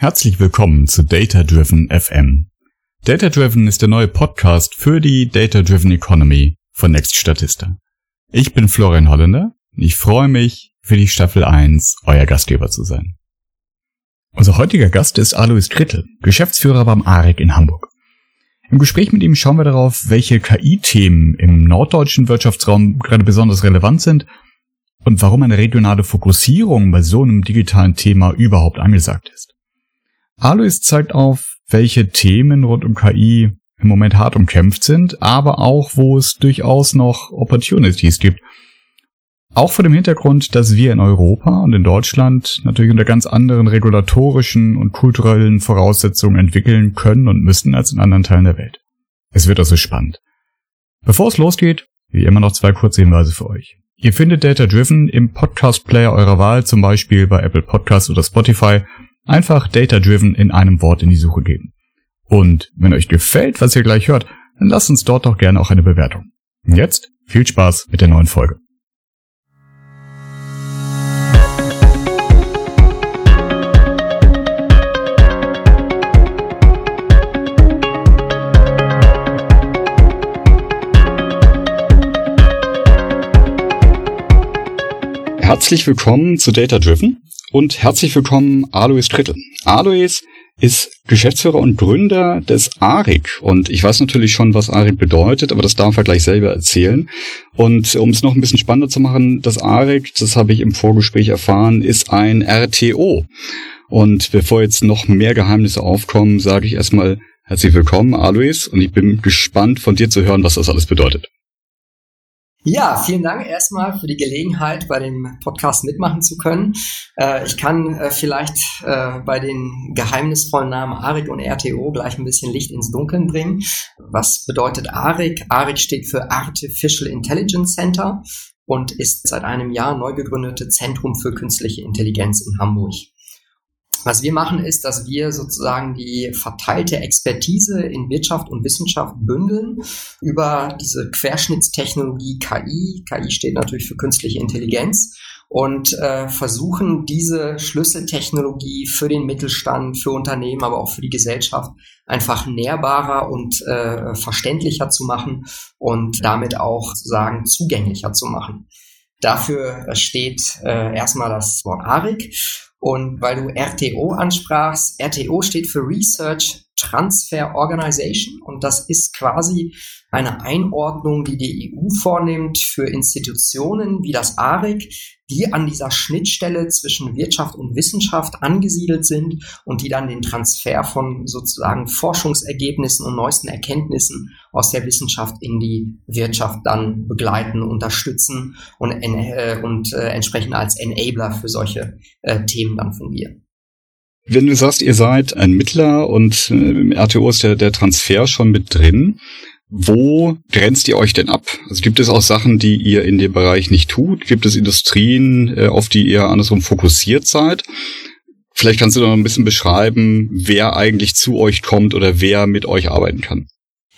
Herzlich willkommen zu Data Driven FM. Data Driven ist der neue Podcast für die Data Driven Economy von Next Statista. Ich bin Florian Holländer und ich freue mich, für die Staffel 1 euer Gastgeber zu sein. Unser heutiger Gast ist Alois Krittel, Geschäftsführer beim AREC in Hamburg. Im Gespräch mit ihm schauen wir darauf, welche KI-Themen im norddeutschen Wirtschaftsraum gerade besonders relevant sind und warum eine regionale Fokussierung bei so einem digitalen Thema überhaupt angesagt ist. Alois zeigt auf, welche Themen rund um KI im Moment hart umkämpft sind, aber auch, wo es durchaus noch Opportunities gibt. Auch vor dem Hintergrund, dass wir in Europa und in Deutschland natürlich unter ganz anderen regulatorischen und kulturellen Voraussetzungen entwickeln können und müssen als in anderen Teilen der Welt. Es wird also spannend. Bevor es losgeht, wie immer noch zwei kurze Hinweise für euch. Ihr findet Data Driven im Podcast Player eurer Wahl, zum Beispiel bei Apple Podcasts oder Spotify Einfach Data Driven in einem Wort in die Suche geben. Und wenn euch gefällt, was ihr gleich hört, dann lasst uns dort doch gerne auch eine Bewertung. Und jetzt viel Spaß mit der neuen Folge. Herzlich willkommen zu Data Driven und herzlich willkommen Alois Krittel. Alois ist Geschäftsführer und Gründer des ARIC und ich weiß natürlich schon, was ARIC bedeutet, aber das darf er gleich selber erzählen. Und um es noch ein bisschen spannender zu machen, das ARIC, das habe ich im Vorgespräch erfahren, ist ein RTO. Und bevor jetzt noch mehr Geheimnisse aufkommen, sage ich erstmal herzlich willkommen, Alois, und ich bin gespannt von dir zu hören, was das alles bedeutet. Ja, vielen Dank erstmal für die Gelegenheit, bei dem Podcast mitmachen zu können. Äh, ich kann äh, vielleicht äh, bei den geheimnisvollen Namen ARIC und RTO gleich ein bisschen Licht ins Dunkeln bringen. Was bedeutet ARIC? ARIC steht für Artificial Intelligence Center und ist seit einem Jahr neu gegründete Zentrum für künstliche Intelligenz in Hamburg. Was wir machen, ist, dass wir sozusagen die verteilte Expertise in Wirtschaft und Wissenschaft bündeln über diese Querschnittstechnologie KI. KI steht natürlich für künstliche Intelligenz und äh, versuchen diese Schlüsseltechnologie für den Mittelstand, für Unternehmen, aber auch für die Gesellschaft einfach nährbarer und äh, verständlicher zu machen und damit auch sozusagen zugänglicher zu machen. Dafür steht äh, erstmal das Wort ARIC und weil du RTO ansprachst, RTO steht für Research Transfer Organization. Und das ist quasi eine Einordnung, die die EU vornimmt für Institutionen wie das ARIC, die an dieser Schnittstelle zwischen Wirtschaft und Wissenschaft angesiedelt sind und die dann den Transfer von sozusagen Forschungsergebnissen und neuesten Erkenntnissen aus der Wissenschaft in die Wirtschaft dann begleiten, unterstützen und, äh, und äh, entsprechend als Enabler für solche äh, Themen dann fungieren. Wenn du sagst, ihr seid ein Mittler und äh, im RTO ist der, der Transfer schon mit drin, wo grenzt ihr euch denn ab? Also gibt es auch Sachen, die ihr in dem Bereich nicht tut? Gibt es Industrien, äh, auf die ihr andersrum fokussiert seid? Vielleicht kannst du noch ein bisschen beschreiben, wer eigentlich zu euch kommt oder wer mit euch arbeiten kann.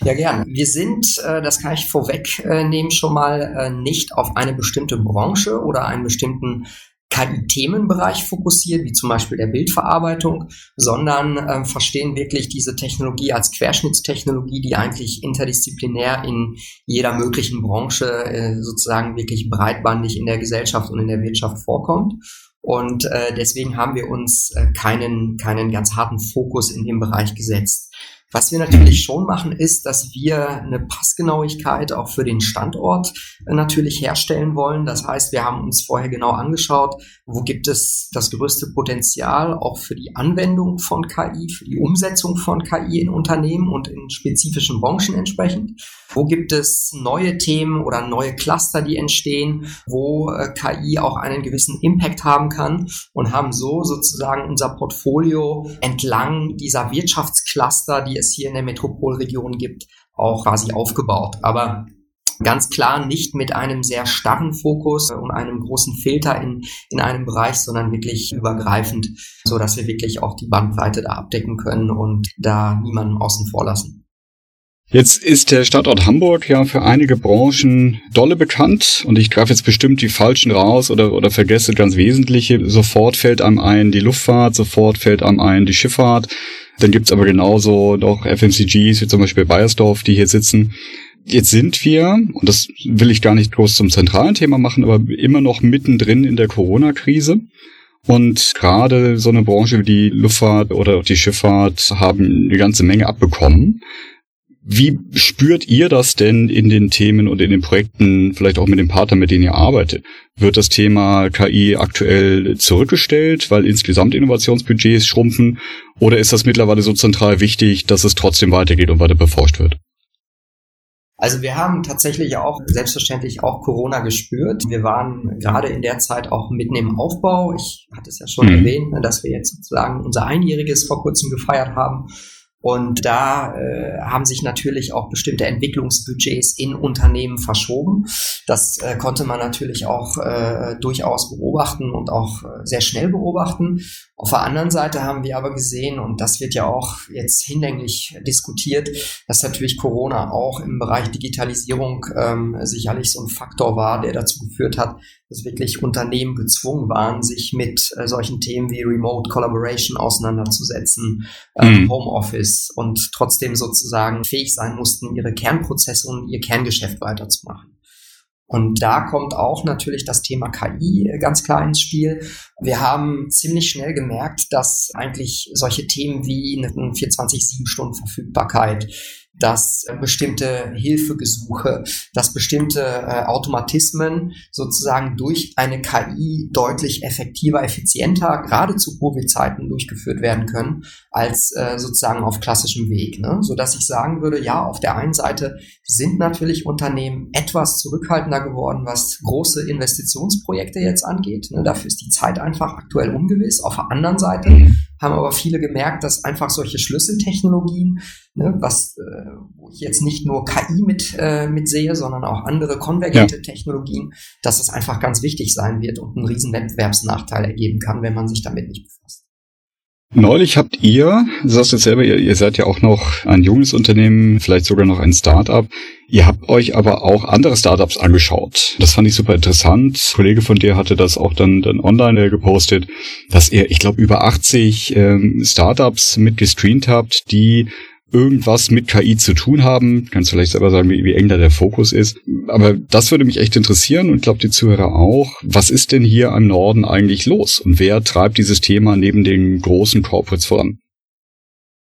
Ja, gern. Wir sind, äh, das kann ich vorwegnehmen, schon mal nicht auf eine bestimmte Branche oder einen bestimmten KI-Themenbereich fokussiert, wie zum Beispiel der Bildverarbeitung, sondern äh, verstehen wirklich diese Technologie als Querschnittstechnologie, die eigentlich interdisziplinär in jeder möglichen Branche äh, sozusagen wirklich breitbandig in der Gesellschaft und in der Wirtschaft vorkommt. Und äh, deswegen haben wir uns äh, keinen, keinen ganz harten Fokus in dem Bereich gesetzt. Was wir natürlich schon machen, ist, dass wir eine Passgenauigkeit auch für den Standort äh, natürlich herstellen wollen. Das heißt, wir haben uns vorher genau angeschaut, wo gibt es das größte Potenzial auch für die Anwendung von KI, für die Umsetzung von KI in Unternehmen und in spezifischen Branchen entsprechend. Wo gibt es neue Themen oder neue Cluster, die entstehen, wo äh, KI auch einen gewissen Impact haben kann und haben so sozusagen unser Portfolio entlang dieser Wirtschaftscluster, die es hier in der Metropolregion gibt, auch quasi aufgebaut. Aber ganz klar nicht mit einem sehr starren Fokus und einem großen Filter in, in einem Bereich, sondern wirklich übergreifend, so dass wir wirklich auch die Bandbreite da abdecken können und da niemanden außen vor lassen. Jetzt ist der Standort Hamburg ja für einige Branchen dolle bekannt und ich greife jetzt bestimmt die falschen raus oder, oder vergesse ganz wesentliche. Sofort fällt einem ein die Luftfahrt, sofort fällt einem ein die Schifffahrt. Dann gibt's aber genauso noch FMCGs, wie zum Beispiel Bayersdorf, die hier sitzen. Jetzt sind wir, und das will ich gar nicht groß zum zentralen Thema machen, aber immer noch mittendrin in der Corona-Krise. Und gerade so eine Branche wie die Luftfahrt oder die Schifffahrt haben eine ganze Menge abbekommen. Wie spürt ihr das denn in den Themen und in den Projekten, vielleicht auch mit den Partnern, mit denen ihr arbeitet? Wird das Thema KI aktuell zurückgestellt, weil insgesamt Innovationsbudgets schrumpfen? Oder ist das mittlerweile so zentral wichtig, dass es trotzdem weitergeht und weiter beforscht wird? Also wir haben tatsächlich auch selbstverständlich auch Corona gespürt. Wir waren gerade in der Zeit auch mitten im Aufbau. Ich hatte es ja schon mhm. erwähnt, ne, dass wir jetzt sozusagen unser Einjähriges vor kurzem gefeiert haben. Und da äh, haben sich natürlich auch bestimmte Entwicklungsbudgets in Unternehmen verschoben. Das äh, konnte man natürlich auch äh, durchaus beobachten und auch äh, sehr schnell beobachten. Auf der anderen Seite haben wir aber gesehen, und das wird ja auch jetzt hinlänglich diskutiert, dass natürlich Corona auch im Bereich Digitalisierung ähm, sicherlich so ein Faktor war, der dazu geführt hat, dass wirklich Unternehmen gezwungen waren, sich mit äh, solchen Themen wie Remote Collaboration auseinanderzusetzen, äh, mhm. Homeoffice und trotzdem sozusagen fähig sein mussten, ihre Kernprozesse und ihr Kerngeschäft weiterzumachen. Und da kommt auch natürlich das Thema KI ganz klar ins Spiel. Wir haben ziemlich schnell gemerkt, dass eigentlich solche Themen wie eine 24-7-Stunden-Verfügbarkeit, dass bestimmte Hilfegesuche, dass bestimmte äh, Automatismen sozusagen durch eine KI deutlich effektiver, effizienter, gerade zu Covid-Zeiten durchgeführt werden können, als äh, sozusagen auf klassischem Weg. Ne? So dass ich sagen würde, ja, auf der einen Seite sind natürlich Unternehmen etwas zurückhaltender geworden, was große Investitionsprojekte jetzt angeht. Ne? Dafür ist die Zeit einfach aktuell ungewiss. Auf der anderen Seite haben aber viele gemerkt, dass einfach solche Schlüsseltechnologien, ne, was äh, wo ich jetzt nicht nur KI mit, äh, mit sehe, sondern auch andere konvergente ja. Technologien, dass es einfach ganz wichtig sein wird und einen riesen Wettbewerbsnachteil ergeben kann, wenn man sich damit nicht befasst. Neulich habt ihr, du sagst jetzt selber, ihr, ihr, seid ja auch noch ein junges Unternehmen, vielleicht sogar noch ein Start-up. Ihr habt euch aber auch andere Startups angeschaut. Das fand ich super interessant. Ein Kollege von dir hatte das auch dann, dann online gepostet, dass ihr, ich glaube, über 80 ähm, Startups mitgestreamt habt, die irgendwas mit KI zu tun haben. Kannst vielleicht selber sagen, wie, wie eng da der Fokus ist. Aber das würde mich echt interessieren und glaube die Zuhörer auch. Was ist denn hier im Norden eigentlich los? Und wer treibt dieses Thema neben den großen Corporates voran?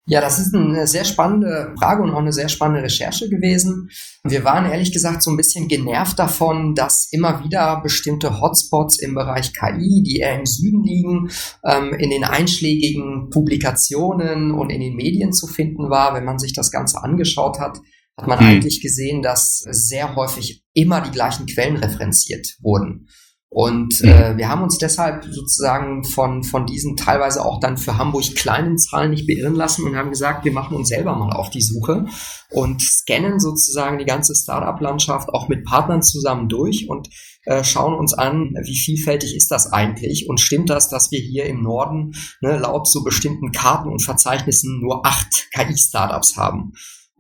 Ja, das ist eine sehr spannende Frage und auch eine sehr spannende Recherche gewesen. Wir waren ehrlich gesagt so ein bisschen genervt davon, dass immer wieder bestimmte Hotspots im Bereich KI, die eher im Süden liegen, ähm, in den einschlägigen Publikationen und in den Medien zu finden war. Wenn man sich das Ganze angeschaut hat, hat man mhm. eigentlich gesehen, dass sehr häufig immer die gleichen Quellen referenziert wurden. Und mhm. äh, wir haben uns deshalb sozusagen von, von diesen teilweise auch dann für Hamburg kleinen Zahlen nicht beirren lassen und haben gesagt, wir machen uns selber mal auf die Suche und scannen sozusagen die ganze Startup-Landschaft auch mit Partnern zusammen durch und äh, schauen uns an, wie vielfältig ist das eigentlich und stimmt das, dass wir hier im Norden ne, laut so bestimmten Karten und Verzeichnissen nur acht KI-Startups haben.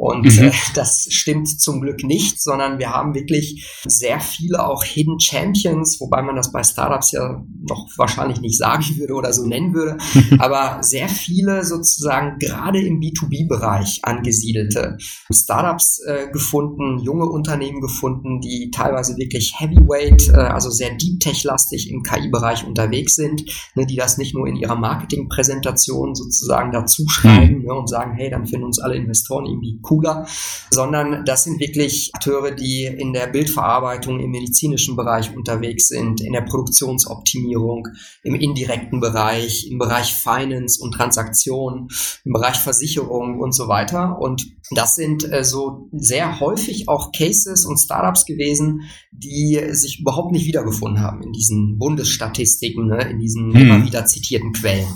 Und mhm. äh, das stimmt zum Glück nicht, sondern wir haben wirklich sehr viele auch Hidden Champions, wobei man das bei Startups ja noch wahrscheinlich nicht sagen würde oder so nennen würde, aber sehr viele sozusagen gerade im B2B-Bereich angesiedelte Startups äh, gefunden, junge Unternehmen gefunden, die teilweise wirklich Heavyweight, äh, also sehr Deep Tech-lastig im KI-Bereich unterwegs sind, ne, die das nicht nur in ihrer Marketingpräsentation sozusagen dazu schreiben mhm. ne, und sagen, hey, dann finden uns alle Investoren irgendwie cool cooler, sondern das sind wirklich Akteure, die in der Bildverarbeitung im medizinischen Bereich unterwegs sind, in der Produktionsoptimierung, im indirekten Bereich, im Bereich Finance und Transaktionen, im Bereich Versicherung und so weiter. Und das sind äh, so sehr häufig auch Cases und Startups gewesen, die sich überhaupt nicht wiedergefunden haben in diesen Bundesstatistiken, ne, in diesen mhm. immer wieder zitierten Quellen.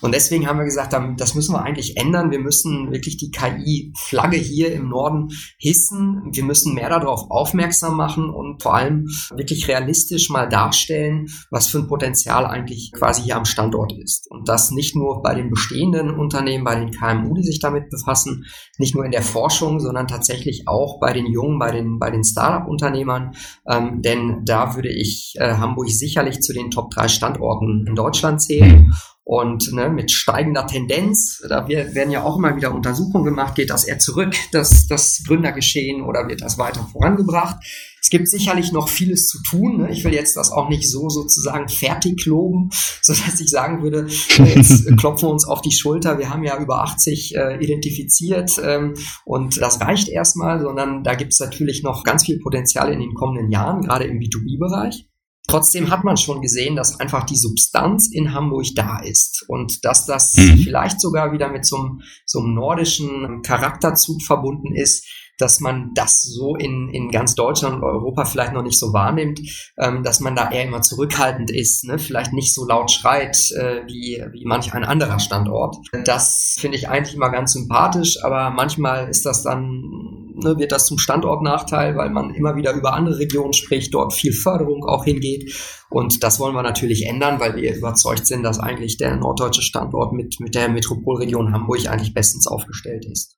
Und deswegen haben wir gesagt, das müssen wir eigentlich ändern. Wir müssen wirklich die KI-Flagge hier im Norden hissen. Wir müssen mehr darauf aufmerksam machen und vor allem wirklich realistisch mal darstellen, was für ein Potenzial eigentlich quasi hier am Standort ist. Und das nicht nur bei den bestehenden Unternehmen, bei den KMU, die sich damit befassen, nicht nur in der Forschung, sondern tatsächlich auch bei den Jungen, bei den, bei den Startup-Unternehmern. Ähm, denn da würde ich äh, Hamburg sicherlich zu den Top 3 Standorten in Deutschland zählen. Und ne, mit steigender Tendenz, da werden ja auch immer wieder Untersuchungen gemacht, geht das eher zurück, das, das Gründergeschehen, oder wird das weiter vorangebracht? Es gibt sicherlich noch vieles zu tun. Ne? Ich will jetzt das auch nicht so sozusagen fertig loben, so dass ich sagen würde, jetzt klopfen wir uns auf die Schulter. Wir haben ja über 80 äh, identifiziert ähm, und das reicht erstmal, sondern da gibt es natürlich noch ganz viel Potenzial in den kommenden Jahren, gerade im B2B-Bereich. Trotzdem hat man schon gesehen, dass einfach die Substanz in Hamburg da ist und dass das mhm. vielleicht sogar wieder mit so einem, so einem nordischen Charakterzug verbunden ist, dass man das so in, in ganz Deutschland und Europa vielleicht noch nicht so wahrnimmt, ähm, dass man da eher immer zurückhaltend ist, ne? vielleicht nicht so laut schreit äh, wie, wie manch ein anderer Standort. Das finde ich eigentlich immer ganz sympathisch, aber manchmal ist das dann, ne, wird das zum Standortnachteil, weil man immer wieder über andere Regionen spricht, dort viel Förderung auch hingeht. Und das wollen wir natürlich ändern, weil wir überzeugt sind, dass eigentlich der norddeutsche Standort mit, mit der Metropolregion Hamburg eigentlich bestens aufgestellt ist.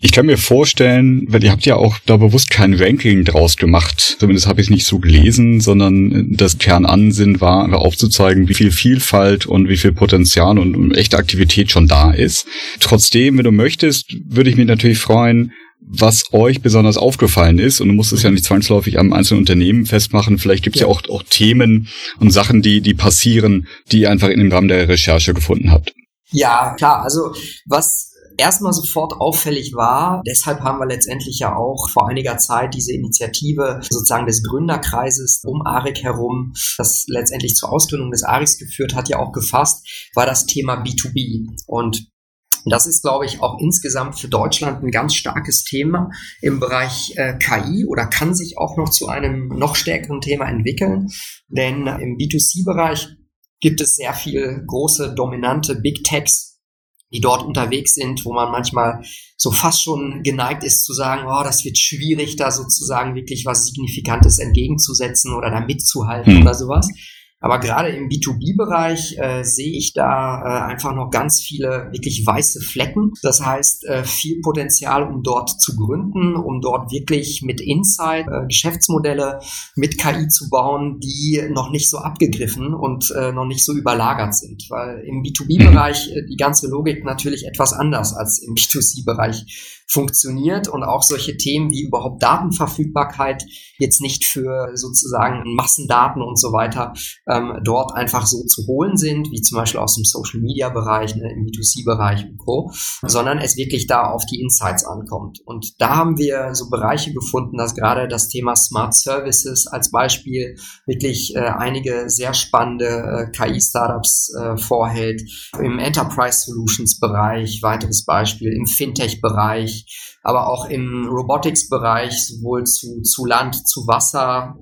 Ich kann mir vorstellen, weil ihr habt ja auch da bewusst kein Ranking draus gemacht. Zumindest habe ich es nicht so gelesen, sondern das Kernansinn war, aufzuzeigen, wie viel Vielfalt und wie viel Potenzial und, und echte Aktivität schon da ist. Trotzdem, wenn du möchtest, würde ich mich natürlich freuen, was euch besonders aufgefallen ist. Und du musst es ja nicht zwangsläufig am einzelnen Unternehmen festmachen. Vielleicht gibt es ja. ja, auch, auch Themen und Sachen, die, die passieren, die ihr einfach in dem Rahmen der Recherche gefunden habt. Ja, klar. Also was erstmal sofort auffällig war. Deshalb haben wir letztendlich ja auch vor einiger Zeit diese Initiative sozusagen des Gründerkreises um ARIC herum, das letztendlich zur Ausgründung des ARICs geführt hat, ja auch gefasst, war das Thema B2B. Und das ist, glaube ich, auch insgesamt für Deutschland ein ganz starkes Thema im Bereich äh, KI oder kann sich auch noch zu einem noch stärkeren Thema entwickeln. Denn im B2C-Bereich gibt es sehr viel große, dominante Big Techs, die dort unterwegs sind, wo man manchmal so fast schon geneigt ist zu sagen, oh, das wird schwierig, da sozusagen wirklich was Signifikantes entgegenzusetzen oder da mitzuhalten hm. oder sowas. Aber gerade im B2B-Bereich äh, sehe ich da äh, einfach noch ganz viele wirklich weiße Flecken. Das heißt, äh, viel Potenzial, um dort zu gründen, um dort wirklich mit Insight äh, Geschäftsmodelle mit KI zu bauen, die noch nicht so abgegriffen und äh, noch nicht so überlagert sind. Weil im B2B-Bereich äh, die ganze Logik natürlich etwas anders als im B2C-Bereich funktioniert und auch solche Themen wie überhaupt Datenverfügbarkeit jetzt nicht für sozusagen Massendaten und so weiter ähm, dort einfach so zu holen sind, wie zum Beispiel aus dem Social Media Bereich, ne, im B2C-Bereich und Co., sondern es wirklich da auf die Insights ankommt. Und da haben wir so Bereiche gefunden, dass gerade das Thema Smart Services als Beispiel wirklich äh, einige sehr spannende äh, KI-Startups äh, vorhält. Im Enterprise Solutions Bereich, weiteres Beispiel, im Fintech-Bereich, aber auch im Robotics-Bereich, sowohl zu, zu Land, zu Wasser,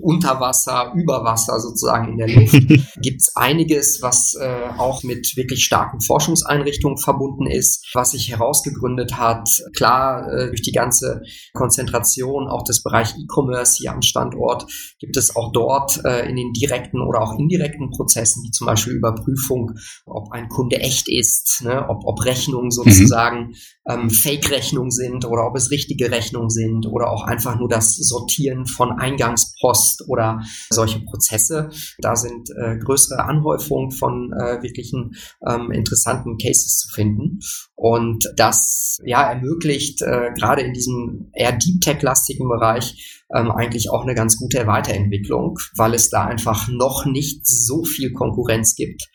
unter Wasser, über Wasser sozusagen in der Luft, gibt es einiges, was äh, auch mit wirklich starken Forschungseinrichtungen verbunden ist, was sich herausgegründet hat. Klar, äh, durch die ganze Konzentration auch des Bereich E-Commerce hier am Standort gibt es auch dort äh, in den direkten oder auch indirekten Prozessen, wie zum Beispiel Überprüfung, ob ein Kunde echt ist, ne, ob, ob Rechnungen mhm. sozusagen mhm. ähm, Fake-Rechnungen sind oder ob es richtige Rechnungen sind oder auch einfach nur das Sortieren von Eingangspost Post oder solche Prozesse. Da sind äh, größere Anhäufungen von äh, wirklichen ähm, interessanten Cases zu finden. Und das ja ermöglicht äh, gerade in diesem eher Deep Tech-lastigen Bereich ähm, eigentlich auch eine ganz gute Weiterentwicklung, weil es da einfach noch nicht so viel Konkurrenz gibt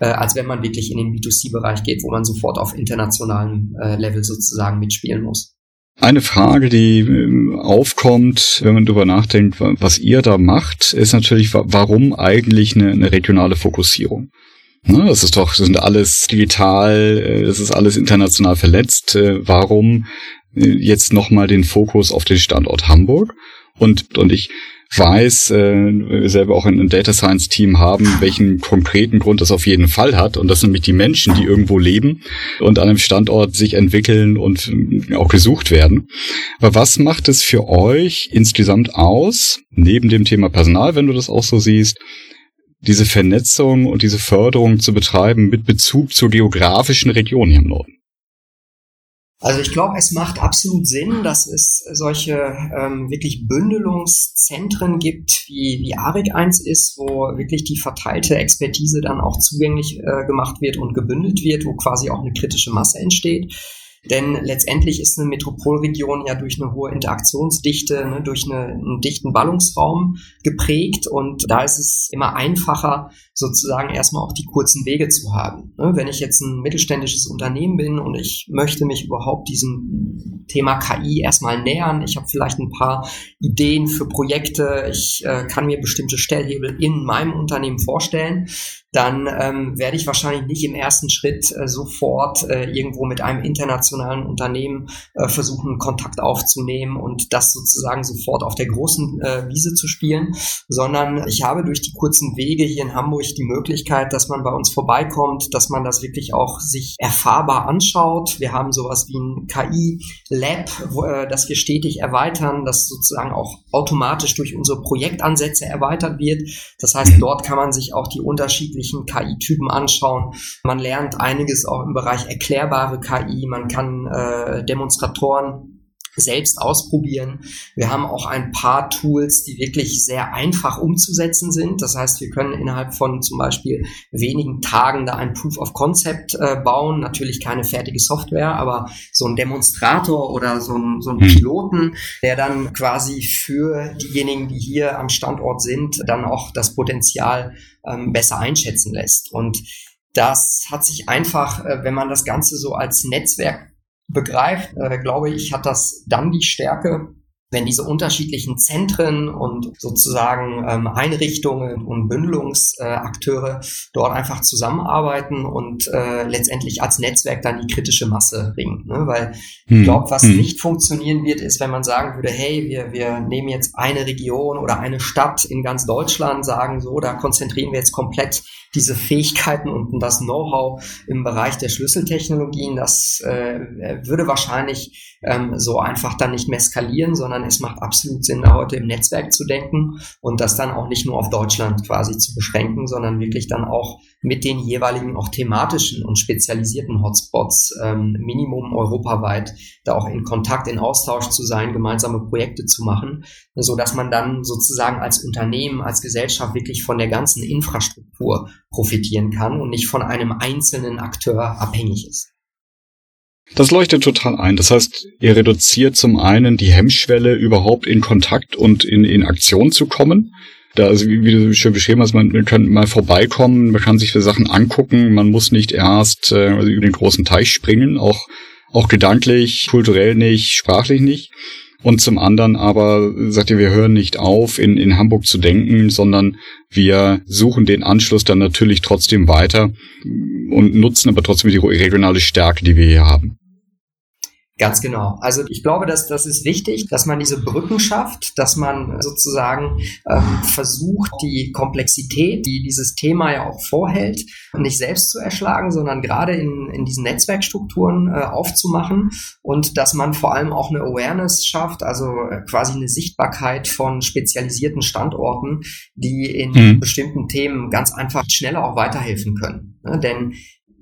äh, als wenn man wirklich in den B2C-Bereich geht, wo man sofort auf internationalem äh, Level sozusagen mitspielen muss. Eine Frage, die ähm, aufkommt, wenn man darüber nachdenkt, was ihr da macht, ist natürlich, warum eigentlich eine, eine regionale Fokussierung? Ne, das ist doch, das sind alles digital, äh, das ist alles international verletzt. Äh, warum äh, jetzt nochmal den Fokus auf den Standort Hamburg? Und, und ich weiß, äh, selber auch ein Data Science Team haben, welchen konkreten Grund das auf jeden Fall hat. Und das sind nämlich die Menschen, die irgendwo leben und an einem Standort sich entwickeln und äh, auch gesucht werden. Aber was macht es für euch insgesamt aus, neben dem Thema Personal, wenn du das auch so siehst, diese Vernetzung und diese Förderung zu betreiben mit Bezug zur geografischen Region hier im Norden? Also ich glaube, es macht absolut Sinn, dass es solche ähm, wirklich Bündelungszentren gibt, wie, wie ARIC 1 ist, wo wirklich die verteilte Expertise dann auch zugänglich äh, gemacht wird und gebündelt wird, wo quasi auch eine kritische Masse entsteht. Denn letztendlich ist eine Metropolregion ja durch eine hohe Interaktionsdichte, ne, durch eine, einen dichten Ballungsraum geprägt und da ist es immer einfacher, sozusagen erstmal auch die kurzen Wege zu haben. Ne, wenn ich jetzt ein mittelständisches Unternehmen bin und ich möchte mich überhaupt diesem Thema KI erstmal nähern, ich habe vielleicht ein paar Ideen für Projekte, ich äh, kann mir bestimmte Stellhebel in meinem Unternehmen vorstellen, dann ähm, werde ich wahrscheinlich nicht im ersten Schritt äh, sofort äh, irgendwo mit einem internationalen Unternehmen äh, versuchen, Kontakt aufzunehmen und das sozusagen sofort auf der großen äh, Wiese zu spielen, sondern ich habe durch die kurzen Wege hier in Hamburg die Möglichkeit, dass man bei uns vorbeikommt, dass man das wirklich auch sich erfahrbar anschaut. Wir haben sowas wie ein KI-Lab, äh, das wir stetig erweitern, das sozusagen auch automatisch durch unsere Projektansätze erweitert wird. Das heißt, dort kann man sich auch die unterschiedlichen unterschiedlichen KI-Typen anschauen. Man lernt einiges auch im Bereich erklärbare KI. Man kann äh, Demonstratoren selbst ausprobieren. Wir haben auch ein paar Tools, die wirklich sehr einfach umzusetzen sind. Das heißt, wir können innerhalb von zum Beispiel wenigen Tagen da ein Proof of Concept äh, bauen. Natürlich keine fertige Software, aber so ein Demonstrator oder so ein, so ein hm. Piloten, der dann quasi für diejenigen, die hier am Standort sind, dann auch das Potenzial ähm, besser einschätzen lässt. Und das hat sich einfach, äh, wenn man das Ganze so als Netzwerk begreift, äh, glaube ich, hat das dann die Stärke, wenn diese unterschiedlichen Zentren und sozusagen ähm, Einrichtungen und Bündelungsakteure äh, dort einfach zusammenarbeiten und äh, letztendlich als Netzwerk dann die kritische Masse bringen. Ne? Weil hm. ich glaube, was hm. nicht funktionieren wird, ist, wenn man sagen würde, hey, wir, wir nehmen jetzt eine Region oder eine Stadt in ganz Deutschland, sagen so, da konzentrieren wir jetzt komplett diese Fähigkeiten und das Know-how im Bereich der Schlüsseltechnologien, das äh, würde wahrscheinlich ähm, so einfach dann nicht mehr skalieren, sondern es macht absolut Sinn, da heute im Netzwerk zu denken und das dann auch nicht nur auf Deutschland quasi zu beschränken, sondern wirklich dann auch mit den jeweiligen auch thematischen und spezialisierten Hotspots ähm, Minimum europaweit da auch in Kontakt, in Austausch zu sein, gemeinsame Projekte zu machen, so dass man dann sozusagen als Unternehmen, als Gesellschaft wirklich von der ganzen Infrastruktur profitieren kann und nicht von einem einzelnen Akteur abhängig ist. Das leuchtet total ein. Das heißt, ihr reduziert zum einen die Hemmschwelle, überhaupt in Kontakt und in, in Aktion zu kommen. Da, also wie, wie du schön beschrieben hast, man, man kann mal vorbeikommen, man kann sich die Sachen angucken, man muss nicht erst äh, über den großen Teich springen, auch, auch gedanklich, kulturell nicht, sprachlich nicht. Und zum anderen aber sagt ihr, wir hören nicht auf, in, in Hamburg zu denken, sondern wir suchen den Anschluss dann natürlich trotzdem weiter und nutzen aber trotzdem die regionale Stärke, die wir hier haben. Ganz genau. Also ich glaube, dass das ist wichtig, dass man diese Brücken schafft, dass man sozusagen ähm, versucht, die Komplexität, die dieses Thema ja auch vorhält, nicht selbst zu erschlagen, sondern gerade in, in diesen Netzwerkstrukturen äh, aufzumachen und dass man vor allem auch eine Awareness schafft, also äh, quasi eine Sichtbarkeit von spezialisierten Standorten, die in mhm. bestimmten Themen ganz einfach schneller auch weiterhelfen können. Ne? Denn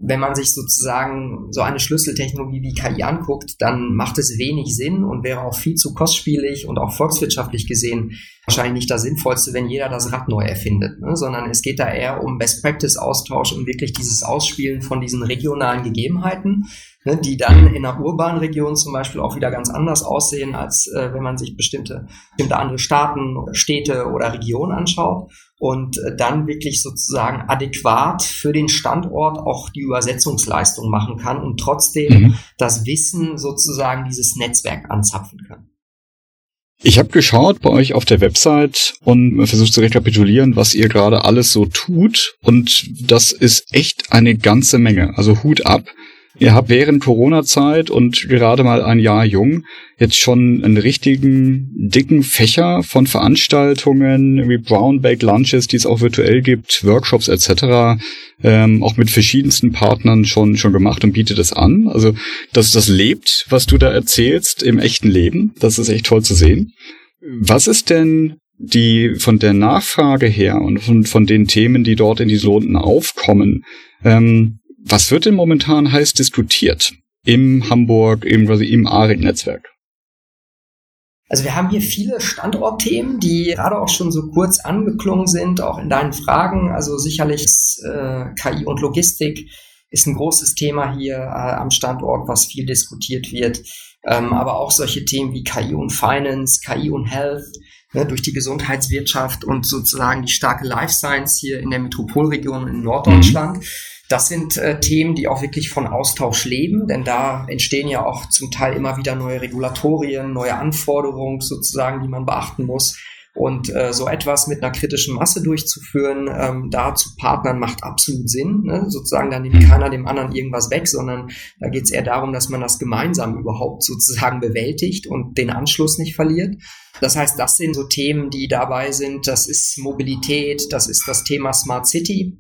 wenn man sich sozusagen so eine Schlüsseltechnologie wie KI anguckt, dann macht es wenig Sinn und wäre auch viel zu kostspielig und auch volkswirtschaftlich gesehen wahrscheinlich nicht das Sinnvollste, wenn jeder das Rad neu erfindet, ne? sondern es geht da eher um Best-Practice-Austausch und wirklich dieses Ausspielen von diesen regionalen Gegebenheiten, ne, die dann in einer urbanen Region zum Beispiel auch wieder ganz anders aussehen, als äh, wenn man sich bestimmte, bestimmte andere Staaten, Städte oder Regionen anschaut und äh, dann wirklich sozusagen adäquat für den Standort auch die Übersetzungsleistung machen kann und trotzdem mhm. das Wissen sozusagen dieses Netzwerk anzapfen kann. Ich habe geschaut bei euch auf der Website und versucht zu rekapitulieren, was ihr gerade alles so tut. Und das ist echt eine ganze Menge. Also Hut ab. Ihr habt während Corona-Zeit und gerade mal ein Jahr jung jetzt schon einen richtigen dicken Fächer von Veranstaltungen wie Brown Bake Lunches, die es auch virtuell gibt, Workshops etc. Ähm, auch mit verschiedensten Partnern schon schon gemacht und bietet es an. Also dass das lebt, was du da erzählst im echten Leben, das ist echt toll zu sehen. Was ist denn die von der Nachfrage her und von, von den Themen, die dort in die Londen aufkommen, ähm, was wird denn momentan heiß diskutiert im Hamburg, im, quasi im ARIC-Netzwerk? Also wir haben hier viele Standortthemen, die gerade auch schon so kurz angeklungen sind, auch in deinen Fragen. Also sicherlich ist, äh, KI und Logistik ist ein großes Thema hier äh, am Standort, was viel diskutiert wird. Ähm, aber auch solche Themen wie KI und Finance, KI und Health, ne, durch die Gesundheitswirtschaft und sozusagen die starke Life Science hier in der Metropolregion in Norddeutschland. Mhm das sind äh, Themen, die auch wirklich von Austausch leben, denn da entstehen ja auch zum Teil immer wieder neue Regulatorien, neue Anforderungen sozusagen, die man beachten muss. Und äh, so etwas mit einer kritischen Masse durchzuführen, ähm, da zu partnern, macht absolut Sinn. Ne? Sozusagen, da nimmt keiner dem anderen irgendwas weg, sondern da geht es eher darum, dass man das gemeinsam überhaupt sozusagen bewältigt und den Anschluss nicht verliert. Das heißt, das sind so Themen, die dabei sind. Das ist Mobilität, das ist das Thema Smart City.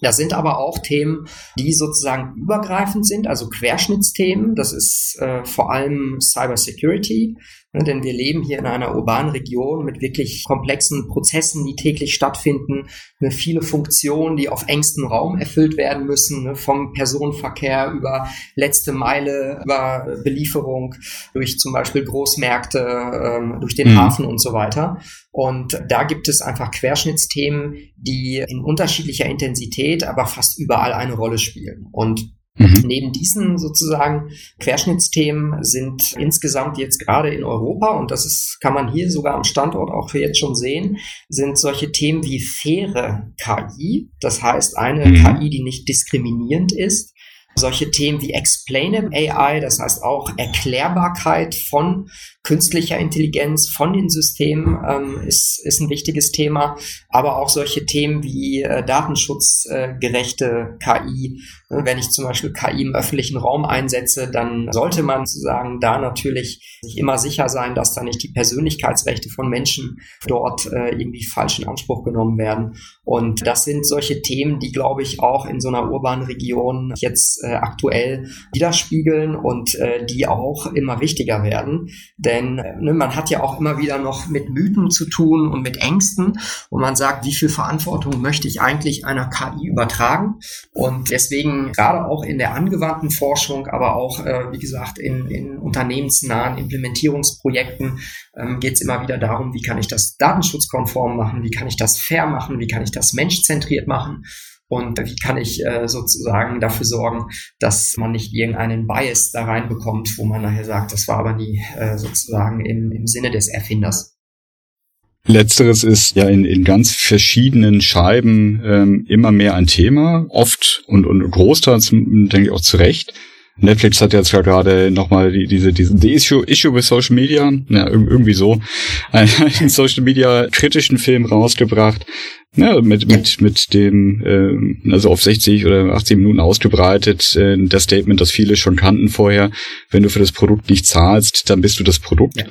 Das sind aber auch Themen, die sozusagen übergreifend sind, also Querschnittsthemen. Das ist äh, vor allem Cyber Security. Ne, denn wir leben hier in einer urbanen Region mit wirklich komplexen Prozessen, die täglich stattfinden, ne, viele Funktionen, die auf engstem Raum erfüllt werden müssen, ne, vom Personenverkehr über letzte Meile, über Belieferung durch zum Beispiel Großmärkte, ähm, durch den mhm. Hafen und so weiter. Und da gibt es einfach Querschnittsthemen, die in unterschiedlicher Intensität, aber fast überall eine Rolle spielen. Und Mhm. Neben diesen sozusagen Querschnittsthemen sind insgesamt jetzt gerade in Europa, und das ist, kann man hier sogar am Standort auch für jetzt schon sehen, sind solche Themen wie faire KI, das heißt eine mhm. KI, die nicht diskriminierend ist, solche Themen wie Explainable AI, das heißt auch Erklärbarkeit von künstlicher Intelligenz, von den Systemen ähm, ist, ist ein wichtiges Thema, aber auch solche Themen wie äh, datenschutzgerechte äh, KI. Wenn ich zum Beispiel KI im öffentlichen Raum einsetze, dann sollte man sozusagen da natürlich sich immer sicher sein, dass da nicht die Persönlichkeitsrechte von Menschen dort äh, irgendwie falsch in Anspruch genommen werden. Und das sind solche Themen, die, glaube ich, auch in so einer urbanen Region jetzt äh, aktuell widerspiegeln und äh, die auch immer wichtiger werden. Denn äh, ne, man hat ja auch immer wieder noch mit Mythen zu tun und mit Ängsten, wo man sagt, wie viel Verantwortung möchte ich eigentlich einer KI übertragen? Und deswegen gerade auch in der angewandten Forschung, aber auch, äh, wie gesagt, in, in unternehmensnahen Implementierungsprojekten ähm, geht es immer wieder darum, wie kann ich das datenschutzkonform machen, wie kann ich das fair machen, wie kann ich das menschzentriert machen und wie kann ich äh, sozusagen dafür sorgen, dass man nicht irgendeinen Bias da reinbekommt, wo man nachher sagt, das war aber nie äh, sozusagen im, im Sinne des Erfinders. Letzteres ist ja in, in ganz verschiedenen Scheiben ähm, immer mehr ein Thema, oft und, und großteils, denke ich, auch zu Recht. Netflix hat jetzt ja gerade nochmal die, diese, diesen the issue, issue with Social Media, ja, irgendwie so, einen Social Media kritischen Film rausgebracht, ja, mit, mit, mit dem, äh, also auf 60 oder 80 Minuten ausgebreitet, äh, das Statement, das viele schon kannten vorher, wenn du für das Produkt nicht zahlst, dann bist du das Produkt. Ja.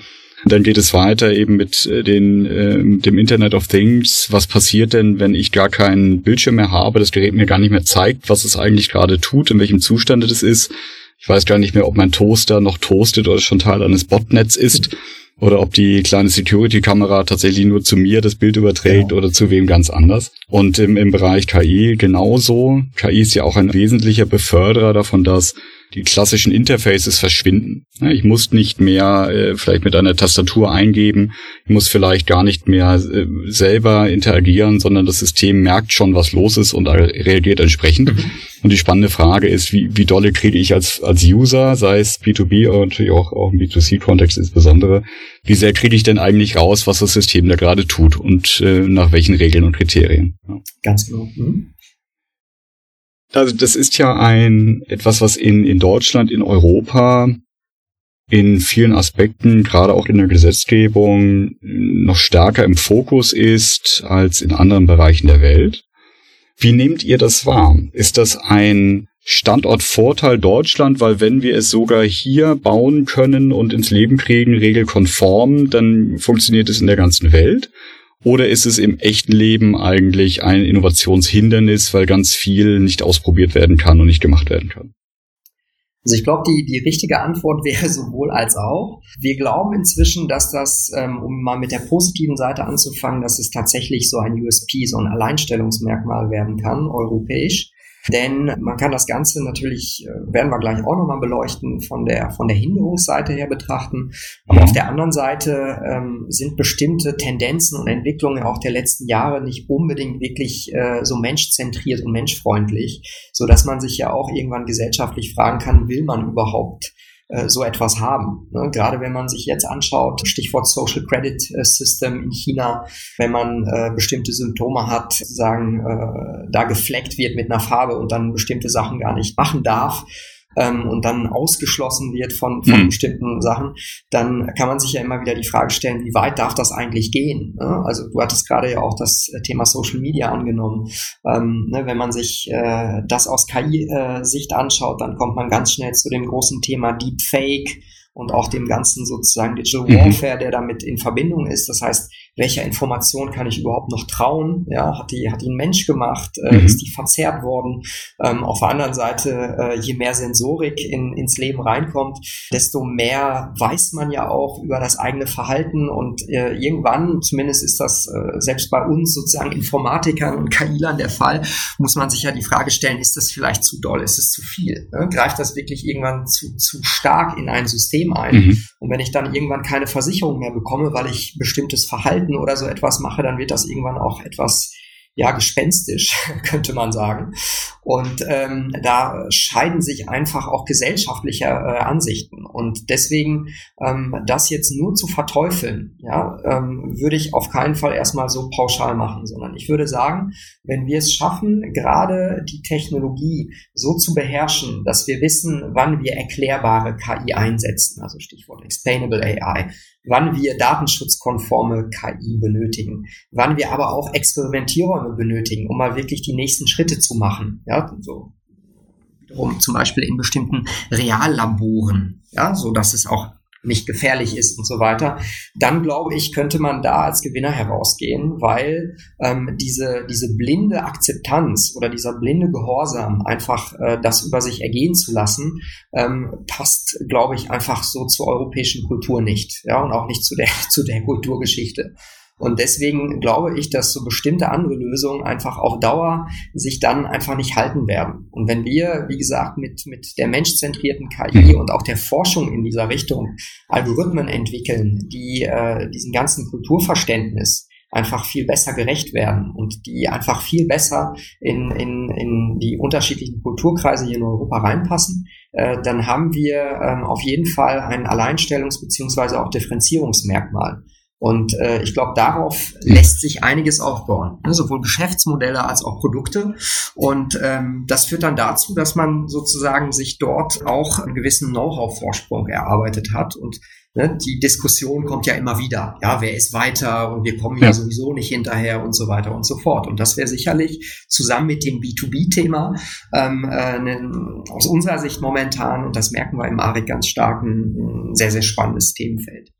Dann geht es weiter eben mit äh, den, äh, dem Internet of Things. Was passiert denn, wenn ich gar keinen Bildschirm mehr habe, das Gerät mir gar nicht mehr zeigt, was es eigentlich gerade tut, in welchem Zustand es ist? Ich weiß gar nicht mehr, ob mein Toaster noch toastet oder schon Teil eines Botnets ist oder ob die kleine Security-Kamera tatsächlich nur zu mir das Bild überträgt genau. oder zu wem ganz anders. Und im, im Bereich KI genauso. KI ist ja auch ein wesentlicher Beförderer davon, dass die klassischen Interfaces verschwinden. Ich muss nicht mehr äh, vielleicht mit einer Tastatur eingeben, ich muss vielleicht gar nicht mehr äh, selber interagieren, sondern das System merkt schon, was los ist und reagiert entsprechend. Mhm. Und die spannende Frage ist, wie, wie dolle kriege ich als, als User, sei es B2B oder natürlich auch, auch im B2C-Kontext insbesondere, wie sehr kriege ich denn eigentlich raus, was das System da gerade tut und äh, nach welchen Regeln und Kriterien? Ja. Ganz genau. Mhm. Also das ist ja ein etwas, was in, in Deutschland, in Europa in vielen Aspekten, gerade auch in der Gesetzgebung, noch stärker im Fokus ist als in anderen Bereichen der Welt. Wie nehmt ihr das wahr? Ist das ein Standortvorteil Deutschland, weil wenn wir es sogar hier bauen können und ins Leben kriegen, regelkonform, dann funktioniert es in der ganzen Welt? Oder ist es im echten Leben eigentlich ein Innovationshindernis, weil ganz viel nicht ausprobiert werden kann und nicht gemacht werden kann? Also ich glaube, die, die richtige Antwort wäre sowohl als auch. Wir glauben inzwischen, dass das, ähm, um mal mit der positiven Seite anzufangen, dass es tatsächlich so ein USP, so ein Alleinstellungsmerkmal werden kann, europäisch. Denn man kann das Ganze natürlich, äh, werden wir gleich auch nochmal beleuchten, von der, von der Hinderungsseite her betrachten. Aber auf der anderen Seite ähm, sind bestimmte Tendenzen und Entwicklungen auch der letzten Jahre nicht unbedingt wirklich äh, so menschzentriert und menschfreundlich, so dass man sich ja auch irgendwann gesellschaftlich fragen kann, will man überhaupt äh, so etwas haben. Ne? Gerade wenn man sich jetzt anschaut, Stichwort Social Credit äh, System in China, wenn man äh, bestimmte Symptome hat, sagen, äh, da gefleckt wird mit einer Farbe und dann bestimmte Sachen gar nicht machen darf, ähm, und dann ausgeschlossen wird von, von mhm. bestimmten Sachen, dann kann man sich ja immer wieder die Frage stellen, wie weit darf das eigentlich gehen? Ne? Also du hattest gerade ja auch das Thema Social Media angenommen. Ähm, ne, wenn man sich äh, das aus KI-Sicht äh, anschaut, dann kommt man ganz schnell zu dem großen Thema Deepfake und auch dem ganzen sozusagen Digital mhm. Warfare, der damit in Verbindung ist. Das heißt, welcher Information kann ich überhaupt noch trauen? Ja, hat die, hat die ein Mensch gemacht? Äh, mhm. Ist die verzerrt worden? Ähm, auf der anderen Seite, äh, je mehr Sensorik in, ins Leben reinkommt, desto mehr weiß man ja auch über das eigene Verhalten und äh, irgendwann, zumindest ist das äh, selbst bei uns sozusagen Informatikern und KIlern der Fall, muss man sich ja die Frage stellen, ist das vielleicht zu doll? Ist es zu viel? Ne? Greift das wirklich irgendwann zu, zu stark in ein System ein? Mhm. Und wenn ich dann irgendwann keine Versicherung mehr bekomme, weil ich bestimmtes Verhalten Verhalten oder so etwas mache, dann wird das irgendwann auch etwas ja, gespenstisch, könnte man sagen. Und ähm, da scheiden sich einfach auch gesellschaftliche äh, Ansichten. Und deswegen ähm, das jetzt nur zu verteufeln, ja, ähm, würde ich auf keinen Fall erstmal so pauschal machen, sondern ich würde sagen, wenn wir es schaffen, gerade die Technologie so zu beherrschen, dass wir wissen, wann wir erklärbare KI einsetzen, also Stichwort Explainable AI, wann wir datenschutzkonforme KI benötigen, wann wir aber auch Experimentierräume benötigen, um mal wirklich die nächsten Schritte zu machen. Ja, so wiederum zum Beispiel in bestimmten Reallaboren, ja, so dass es auch nicht gefährlich ist und so weiter, dann glaube ich, könnte man da als Gewinner herausgehen, weil ähm, diese, diese blinde Akzeptanz oder dieser blinde Gehorsam, einfach äh, das über sich ergehen zu lassen, ähm, passt, glaube ich, einfach so zur europäischen Kultur nicht, ja, und auch nicht zu der, zu der Kulturgeschichte. Und deswegen glaube ich, dass so bestimmte andere Lösungen einfach auf Dauer sich dann einfach nicht halten werden. Und wenn wir, wie gesagt, mit, mit der menschzentrierten KI mhm. und auch der Forschung in dieser Richtung Algorithmen entwickeln, die äh, diesen ganzen Kulturverständnis einfach viel besser gerecht werden und die einfach viel besser in, in, in die unterschiedlichen Kulturkreise hier in Europa reinpassen, äh, dann haben wir ähm, auf jeden Fall ein Alleinstellungs- beziehungsweise auch Differenzierungsmerkmal. Und äh, ich glaube, darauf lässt sich einiges aufbauen, ne? sowohl Geschäftsmodelle als auch Produkte. Und ähm, das führt dann dazu, dass man sozusagen sich dort auch einen gewissen Know-how-Vorsprung erarbeitet hat. Und ne, die Diskussion kommt ja immer wieder. Ja, wer ist weiter und wir kommen ja, sowieso nicht hinterher und so weiter und so fort. Und das wäre sicherlich zusammen mit dem B2B-Thema ähm, äh, ne, aus unserer Sicht momentan, und das merken wir im ARIC ganz stark, ein sehr, sehr spannendes Themenfeld.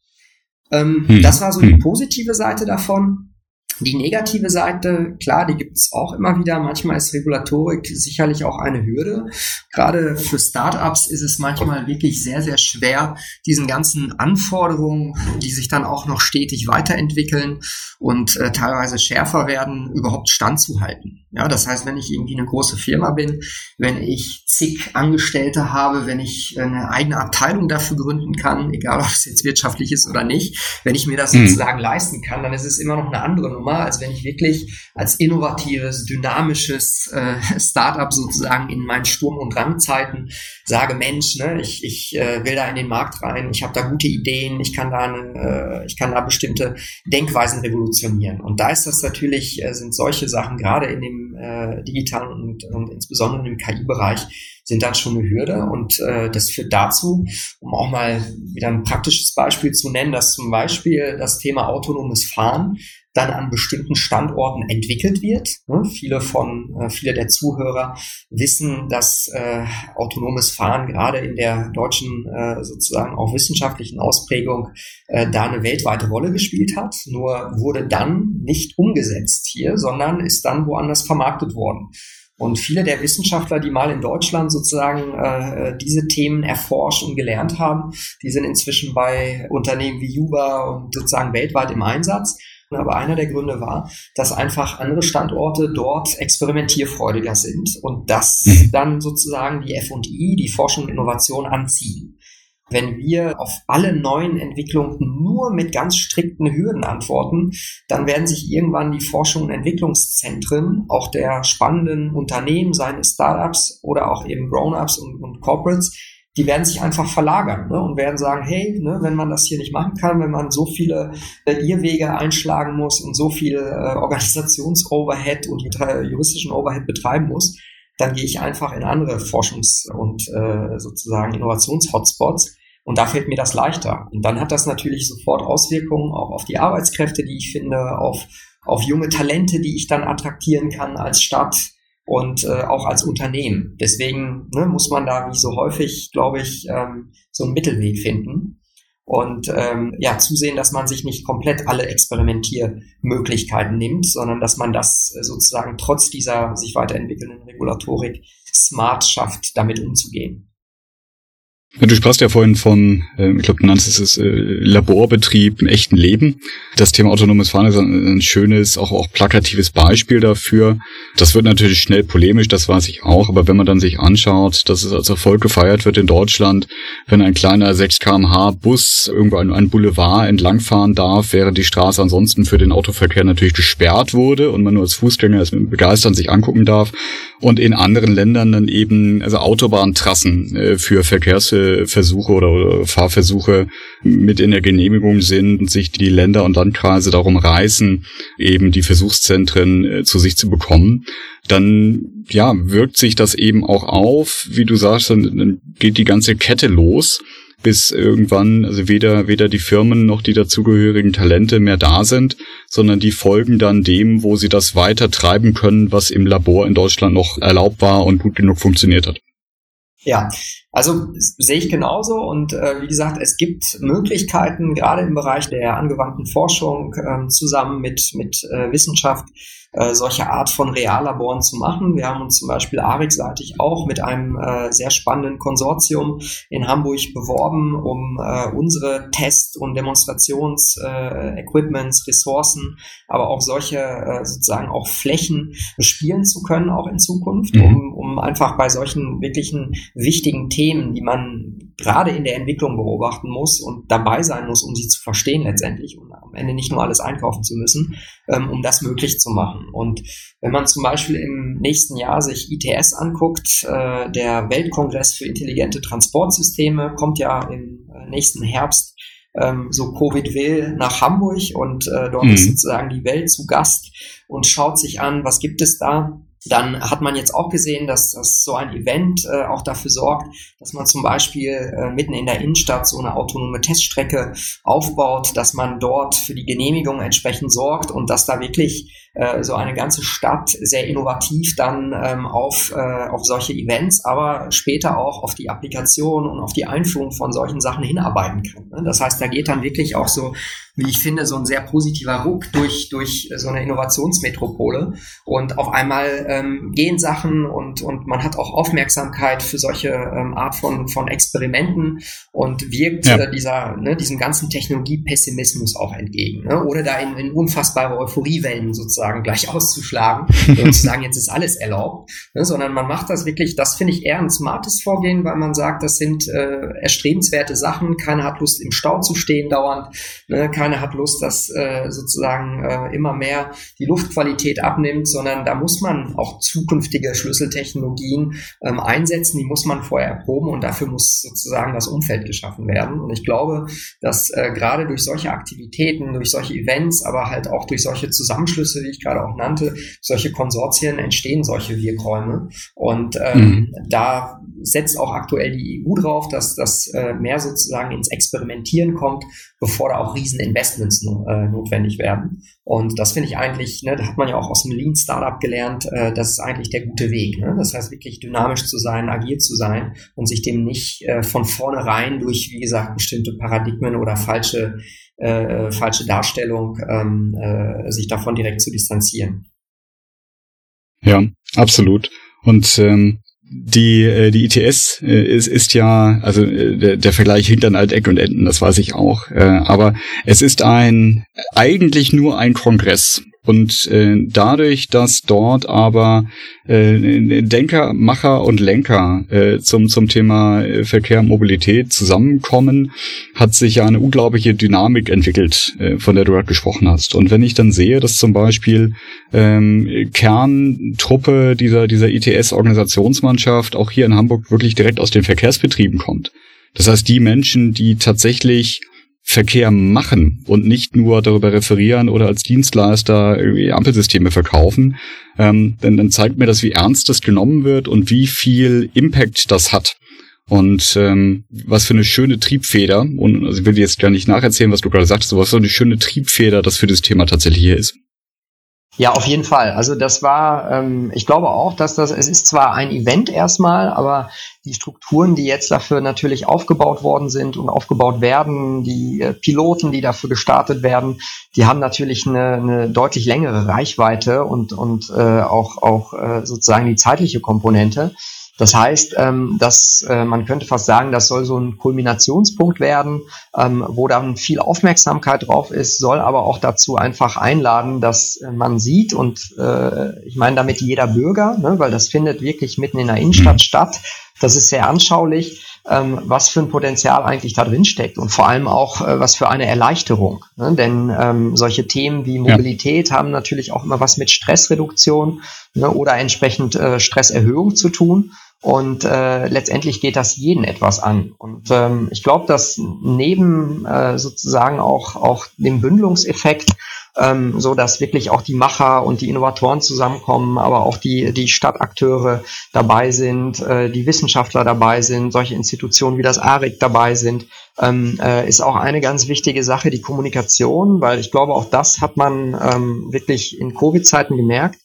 Ähm, hm. Das war so die hm. positive Seite davon. Die negative Seite, klar, die gibt es auch immer wieder. Manchmal ist Regulatorik sicherlich auch eine Hürde. Gerade für Startups ist es manchmal wirklich sehr, sehr schwer, diesen ganzen Anforderungen, die sich dann auch noch stetig weiterentwickeln und äh, teilweise schärfer werden, überhaupt standzuhalten. Ja, das heißt, wenn ich irgendwie eine große Firma bin, wenn ich zig Angestellte habe, wenn ich eine eigene Abteilung dafür gründen kann, egal ob es jetzt wirtschaftlich ist oder nicht, wenn ich mir das mhm. sozusagen leisten kann, dann ist es immer noch eine andere Nummer Nummer, als wenn ich wirklich als innovatives, dynamisches äh, Startup sozusagen in meinen Sturm- und Drangzeiten sage, Mensch, ne, ich, ich äh, will da in den Markt rein, ich habe da gute Ideen, ich kann da, äh, ich kann da bestimmte Denkweisen revolutionieren. Und da ist das natürlich, äh, sind solche Sachen gerade in dem äh, digitalen und, und insbesondere im KI-Bereich sind dann schon eine Hürde. Und äh, das führt dazu, um auch mal wieder ein praktisches Beispiel zu nennen, dass zum Beispiel das Thema autonomes Fahren dann an bestimmten Standorten entwickelt wird. Ne? Viele von, äh, viele der Zuhörer wissen, dass äh, autonomes Fahren gerade in der deutschen äh, sozusagen auch wissenschaftlichen Ausprägung äh, da eine weltweite Rolle gespielt hat. Nur wurde dann nicht umgesetzt hier, sondern ist dann woanders vermarktet worden. Und viele der Wissenschaftler, die mal in Deutschland sozusagen äh, diese Themen erforscht und gelernt haben, die sind inzwischen bei Unternehmen wie Uber und sozusagen weltweit im Einsatz. Aber einer der Gründe war, dass einfach andere Standorte dort experimentierfreudiger sind und das mhm. dann sozusagen die F&I, die Forschung und Innovation anziehen. Wenn wir auf alle neuen Entwicklungen nur mit ganz strikten Hürden antworten, dann werden sich irgendwann die Forschung und Entwicklungszentren, auch der spannenden Unternehmen, seien es Startups oder auch eben Grown-ups und, und Corporates, die werden sich einfach verlagern ne, und werden sagen, hey, ne, wenn man das hier nicht machen kann, wenn man so viele äh, Irrwege einschlagen muss und so viel äh, Organisations-Overhead und juristischen Overhead betreiben muss, dann gehe ich einfach in andere Forschungs- und äh, sozusagen Innovations-Hotspots und da fällt mir das leichter. Und dann hat das natürlich sofort Auswirkungen auch auf die Arbeitskräfte, die ich finde, auf, auf junge Talente, die ich dann attraktieren kann als Stadt und äh, auch als Unternehmen. Deswegen ne, muss man da wie so häufig, glaube ich, ähm, so einen Mittelweg finden und ähm, ja zusehen, dass man sich nicht komplett alle Experimentiermöglichkeiten nimmt, sondern dass man das äh, sozusagen trotz dieser sich weiterentwickelnden Regulatorik smart schafft, damit umzugehen. Du sprachst ja vorhin von, äh, ich glaube, du nanntest es äh, Laborbetrieb im echten Leben. Das Thema autonomes Fahren ist ein, schönes, auch, auch plakatives Beispiel dafür. Das wird natürlich schnell polemisch, das weiß ich auch, aber wenn man dann sich anschaut, dass es als Erfolg gefeiert wird in Deutschland, wenn ein kleiner 6 kmh Bus irgendwo an einem Boulevard entlangfahren darf, während die Straße ansonsten für den Autoverkehr natürlich gesperrt wurde und man nur als Fußgänger es mit begeistern sich angucken darf und in anderen Ländern dann eben also Autobahntrassen äh, für Verkehrsversuche oder, oder Fahrversuche mit in der Genehmigung sind und sich die Länder und Landkreise darum reißen, eben die Versuchszentren äh, zu sich zu bekommen, dann ja wirkt sich das eben auch auf, wie du sagst, dann, dann geht die ganze Kette los bis irgendwann also weder weder die Firmen noch die dazugehörigen Talente mehr da sind, sondern die folgen dann dem, wo sie das weiter treiben können, was im Labor in Deutschland noch erlaubt war und gut genug funktioniert hat. Ja, also sehe ich genauso und äh, wie gesagt, es gibt Möglichkeiten, gerade im Bereich der angewandten Forschung äh, zusammen mit, mit äh, Wissenschaft, äh, solche Art von Reallaboren zu machen. Wir haben uns zum Beispiel ARIC-seitig auch mit einem äh, sehr spannenden Konsortium in Hamburg beworben, um äh, unsere Test- und Demonstrations-Equipments, äh, Ressourcen, aber auch solche äh, sozusagen auch Flächen bespielen zu können, auch in Zukunft, mhm. um, um einfach bei solchen wirklichen wichtigen Themen, die man gerade in der Entwicklung beobachten muss und dabei sein muss, um sie zu verstehen letztendlich und am Ende nicht nur alles einkaufen zu müssen, ähm, um das möglich zu machen. Und wenn man zum Beispiel im nächsten Jahr sich ITS anguckt, äh, der Weltkongress für intelligente Transportsysteme kommt ja im äh, nächsten Herbst ähm, so Covid will nach Hamburg und äh, dort mhm. ist sozusagen die Welt zu Gast und schaut sich an, was gibt es da dann hat man jetzt auch gesehen, dass, dass so ein Event äh, auch dafür sorgt, dass man zum Beispiel äh, mitten in der Innenstadt so eine autonome Teststrecke aufbaut, dass man dort für die Genehmigung entsprechend sorgt und dass da wirklich äh, so eine ganze Stadt sehr innovativ dann ähm, auf, äh, auf solche Events, aber später auch auf die Applikation und auf die Einführung von solchen Sachen hinarbeiten kann. Ne? Das heißt, da geht dann wirklich auch so, wie ich finde, so ein sehr positiver Ruck durch, durch so eine Innovationsmetropole und auf einmal ähm, gehen Sachen und, und man hat auch Aufmerksamkeit für solche ähm, Art von, von Experimenten und wirkt ja. äh, dieser, ne, diesem ganzen Technologiepessimismus auch entgegen. Ne? Oder da in, in unfassbare Euphoriewellen sozusagen sozusagen gleich auszuschlagen und zu sagen, jetzt ist alles erlaubt, ne, sondern man macht das wirklich, das finde ich eher ein smartes Vorgehen, weil man sagt, das sind äh, erstrebenswerte Sachen, keiner hat Lust im Stau zu stehen dauernd, ne, keiner hat Lust, dass äh, sozusagen äh, immer mehr die Luftqualität abnimmt, sondern da muss man auch zukünftige Schlüsseltechnologien ähm, einsetzen, die muss man vorher erproben und dafür muss sozusagen das Umfeld geschaffen werden. Und ich glaube, dass äh, gerade durch solche Aktivitäten, durch solche Events, aber halt auch durch solche Zusammenschlüsse, wie ich gerade auch nannte, solche Konsortien entstehen solche Wirkräume. Und ähm, mhm. da setzt auch aktuell die EU drauf, dass das äh, mehr sozusagen ins Experimentieren kommt, bevor da auch Rieseninvestments no, äh, notwendig werden. Und das finde ich eigentlich, ne, da hat man ja auch aus dem Lean Startup gelernt, äh, das ist eigentlich der gute Weg. Ne? Das heißt wirklich dynamisch zu sein, agil zu sein und sich dem nicht äh, von vornherein durch, wie gesagt, bestimmte Paradigmen oder falsche äh, falsche Darstellung, ähm, äh, sich davon direkt zu distanzieren. Ja, absolut. Und ähm, die äh, die ITS äh, ist, ist ja also äh, der, der Vergleich Hintern Alteck und Enten, das weiß ich auch, aber es ist ein eigentlich nur ein Kongress und äh, dadurch, dass dort aber äh, Denker, Macher und Lenker äh, zum, zum Thema äh, Verkehr und Mobilität zusammenkommen, hat sich ja eine unglaubliche Dynamik entwickelt, äh, von der du gerade gesprochen hast. Und wenn ich dann sehe, dass zum Beispiel ähm, Kerntruppe dieser, dieser ITS-Organisationsmannschaft auch hier in Hamburg wirklich direkt aus den Verkehrsbetrieben kommt. Das heißt, die Menschen, die tatsächlich Verkehr machen und nicht nur darüber referieren oder als Dienstleister irgendwie Ampelsysteme verkaufen, ähm, denn dann zeigt mir das, wie ernst das genommen wird und wie viel Impact das hat. Und ähm, was für eine schöne Triebfeder, und also ich will dir jetzt gar nicht nacherzählen, was du gerade sagst, aber was für eine schöne Triebfeder das für das Thema tatsächlich hier ist. Ja, auf jeden Fall. Also das war, ähm, ich glaube auch, dass das, es ist zwar ein Event erstmal, aber die Strukturen, die jetzt dafür natürlich aufgebaut worden sind und aufgebaut werden, die äh, Piloten, die dafür gestartet werden, die haben natürlich eine, eine deutlich längere Reichweite und, und äh, auch, auch äh, sozusagen die zeitliche Komponente. Das heißt, ähm, dass äh, man könnte fast sagen, das soll so ein Kulminationspunkt werden, ähm, wo dann viel Aufmerksamkeit drauf ist, soll aber auch dazu einfach einladen, dass äh, man sieht und äh, ich meine damit jeder Bürger, ne, weil das findet wirklich mitten in der Innenstadt mhm. statt. Das ist sehr anschaulich, ähm, was für ein Potenzial eigentlich da drin steckt und vor allem auch, äh, was für eine Erleichterung. Ne? Denn ähm, solche Themen wie Mobilität ja. haben natürlich auch immer was mit Stressreduktion ne, oder entsprechend äh, Stresserhöhung zu tun. Und äh, letztendlich geht das jeden etwas an. Und ähm, ich glaube, dass neben äh, sozusagen auch, auch dem Bündelungseffekt, ähm, so dass wirklich auch die Macher und die Innovatoren zusammenkommen, aber auch die, die Stadtakteure dabei sind, äh, die Wissenschaftler dabei sind, solche Institutionen wie das ARIC dabei sind, ähm, äh, ist auch eine ganz wichtige Sache, die Kommunikation, weil ich glaube, auch das hat man ähm, wirklich in Covid-Zeiten gemerkt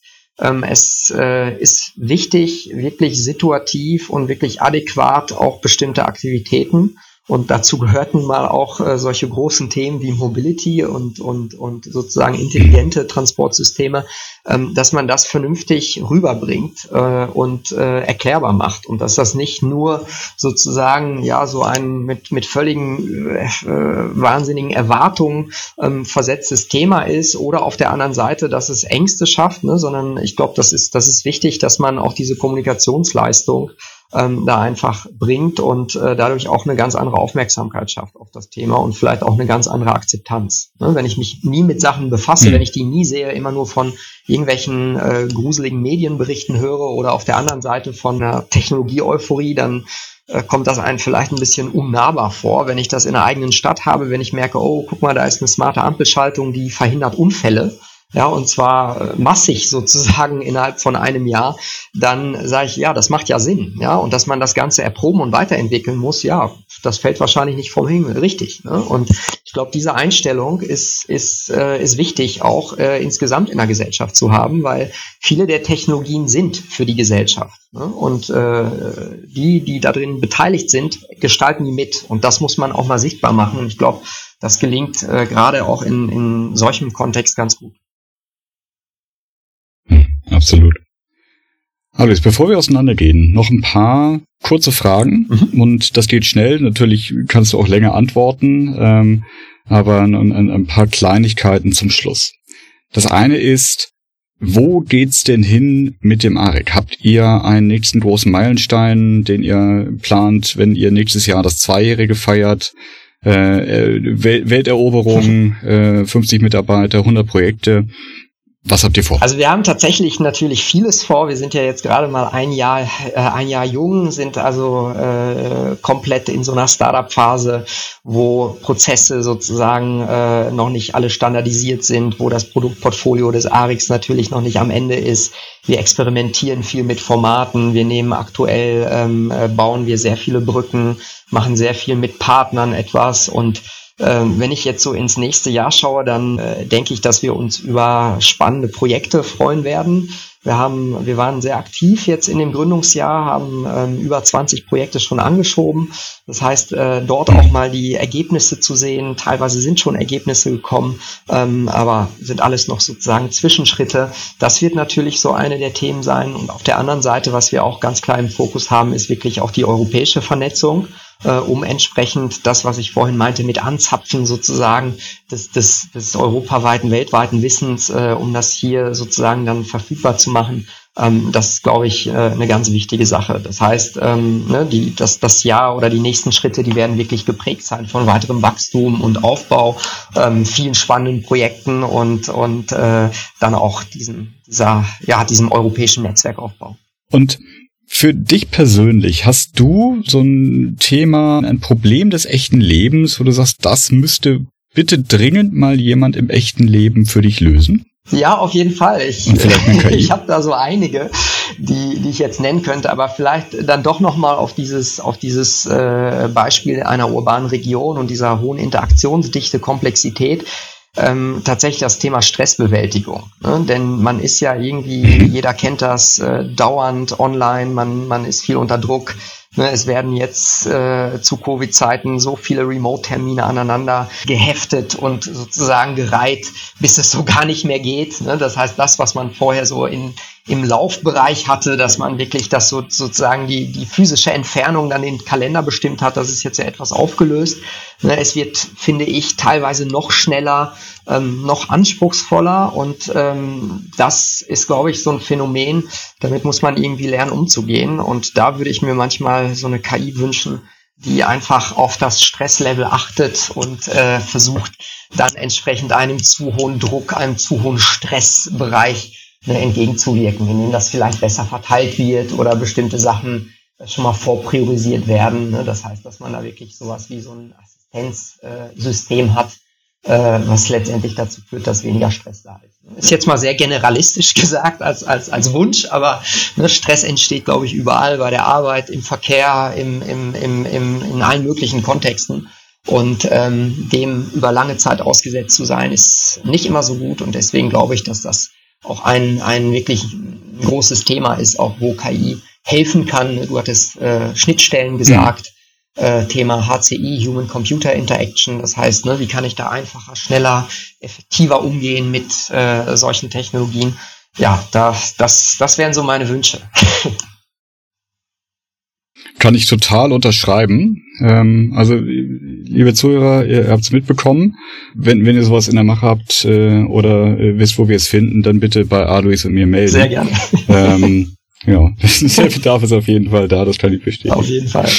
es äh, ist wichtig, wirklich situativ und wirklich adäquat auch bestimmte Aktivitäten und dazu gehörten mal auch äh, solche großen Themen wie Mobility und, und, und sozusagen intelligente Transportsysteme, ähm, dass man das vernünftig rüberbringt äh, und äh, erklärbar macht. Und dass das nicht nur sozusagen ja so ein mit, mit völligen äh, wahnsinnigen Erwartungen ähm, versetztes Thema ist oder auf der anderen Seite, dass es Ängste schafft, ne, sondern ich glaube, das ist, das ist wichtig, dass man auch diese Kommunikationsleistung ähm, da einfach bringt und äh, dadurch auch eine ganz andere Aufmerksamkeit schafft auf das Thema und vielleicht auch eine ganz andere Akzeptanz. Ne? Wenn ich mich nie mit Sachen befasse, mhm. wenn ich die nie sehe, immer nur von irgendwelchen äh, gruseligen Medienberichten höre oder auf der anderen Seite von einer Technologie-Euphorie, dann äh, kommt das einem vielleicht ein bisschen unnahbar vor. Wenn ich das in einer eigenen Stadt habe, wenn ich merke, oh, guck mal, da ist eine smarte Ampelschaltung, die verhindert Unfälle, ja, und zwar äh, massig sozusagen innerhalb von einem Jahr, dann sage ich, ja, das macht ja Sinn, ja, und dass man das Ganze erproben und weiterentwickeln muss, ja, das fällt wahrscheinlich nicht vom Himmel, richtig. Ne? Und ich glaube, diese Einstellung ist, ist, äh, ist wichtig, auch äh, insgesamt in der Gesellschaft zu haben, weil viele der Technologien sind für die Gesellschaft. Ne? Und äh, die, die da drin beteiligt sind, gestalten die mit. Und das muss man auch mal sichtbar machen. Und ich glaube, das gelingt äh, gerade auch in, in solchem Kontext ganz gut. Absolut. Alois, bevor wir auseinandergehen, noch ein paar kurze Fragen mhm. und das geht schnell. Natürlich kannst du auch länger antworten, ähm, aber ein, ein, ein, paar Kleinigkeiten zum Schluss. Das eine ist, wo geht's denn hin mit dem AREC? Habt ihr einen nächsten großen Meilenstein, den ihr plant, wenn ihr nächstes Jahr das Zweijährige feiert? Äh, äh Welteroberung, äh, 50 Mitarbeiter, 100 Projekte Was habt ihr vor? Also wir haben tatsächlich natürlich vieles vor. Wir sind ja jetzt gerade mal ein Jahr, äh, ein Jahr jung, sind also äh, komplett in so einer Startup-Phase, wo Prozesse sozusagen äh, noch nicht alle standardisiert sind, wo das Produktportfolio des ARIX natürlich noch nicht am Ende ist. Wir experimentieren viel mit Formaten. Wir nehmen aktuell, ähm, äh, bauen wir sehr viele Brücken, machen sehr viel mit Partnern etwas und ähm, wenn ich jetzt so ins nächste Jahr schaue, dann äh, denke ich, dass wir uns über spannende Projekte freuen werden. Wir haben, wir waren sehr aktiv jetzt in dem Gründungsjahr, haben ähm, über 20 Projekte schon angeschoben. Das heißt, äh, dort auch mal die Ergebnisse zu sehen. Teilweise sind schon Ergebnisse gekommen, ähm, aber sind alles noch sozusagen Zwischenschritte. Das wird natürlich so eine der Themen sein. Und auf der anderen Seite, was wir auch ganz klar im Fokus haben, ist wirklich auch die europäische Vernetzung äh, um entsprechend das, was ich vorhin meinte, mit Anzapfen sozusagen des, des, des europaweiten, weltweiten Wissens, äh, um das hier sozusagen dann verfügbar zu machen. Ähm, das ist, glaube ich, äh, eine ganz wichtige Sache. Das heißt, ähm, ne, die, das, das Jahr oder die nächsten Schritte, die werden wirklich geprägt sein von weiterem Wachstum und Aufbau, ähm, vielen spannenden Projekten und, und äh, dann auch diesem, dieser, ja, diesem europäischen Netzwerkaufbau. Und für dich persönlich, hast du so ein Thema, ein Problem des echten Lebens, wo du sagst, das müsste bitte dringend mal jemand im echten Leben für dich lösen? Ja, auf jeden Fall. Ich, ich habe da so einige, die, die ich jetzt nennen könnte, aber vielleicht dann doch nochmal auf dieses, auf dieses äh, Beispiel einer urbanen Region und dieser hohen Interaktionsdichte, Komplexität ähm, tatsächlich das Thema Stressbewältigung. Ne? Denn man ist ja irgendwie, jeder kennt das, äh, dauernd online, man, man ist viel unter Druck. Ne? Es werden jetzt äh, zu Covid-Zeiten so viele Remote-Termine aneinander geheftet und sozusagen gereiht, bis es so gar nicht mehr geht. Ne? Das heißt, das, was man vorher so in im Laufbereich hatte, dass man wirklich das so, sozusagen die, die physische Entfernung dann den Kalender bestimmt hat. Das ist jetzt ja etwas aufgelöst. Ne, es wird, finde ich, teilweise noch schneller, ähm, noch anspruchsvoller und ähm, das ist, glaube ich, so ein Phänomen. Damit muss man irgendwie lernen, umzugehen und da würde ich mir manchmal so eine KI wünschen, die einfach auf das Stresslevel achtet und äh, versucht, dann entsprechend einem zu hohen Druck, einem zu hohen Stressbereich ne, entgegenzuwirken, indem das vielleicht besser verteilt wird oder bestimmte Sachen schon mal vorpriorisiert werden. Ne? Das heißt, dass man da wirklich sowas wie so ein Assistenzsystem äh, hat, was letztendlich dazu führt, dass weniger Stress da ist. Ist jetzt mal sehr generalistisch gesagt als, als, als Wunsch, aber ne, Stress entsteht, glaube ich, überall bei der Arbeit, im Verkehr, im, im, im, im, in allen möglichen Kontexten. Und ähm, dem über lange Zeit ausgesetzt zu sein, ist nicht immer so gut. Und deswegen glaube ich, dass das auch ein, ein wirklich großes Thema ist, auch wo KI helfen kann. Du hattest äh, Schnittstellen gesagt, mhm. Äh, Thema HCI, Human Computer Interaction. Das heißt, ne, wie kann ich da einfacher, schneller, effektiver umgehen mit äh, solchen Technologien? Ja, das, das, das wären so meine Wünsche. Kann ich total unterschreiben. Ähm, also, liebe Zuhörer, ihr habt es mitbekommen. Wenn, wenn ihr sowas in der Mache habt äh, oder äh, wisst, wo wir es finden, dann bitte bei Alois und mir melden. Sehr gerne. Ähm, ja, der Bedarf ist auf jeden Fall da, das kann ich bestätigen. Auf jeden Fall.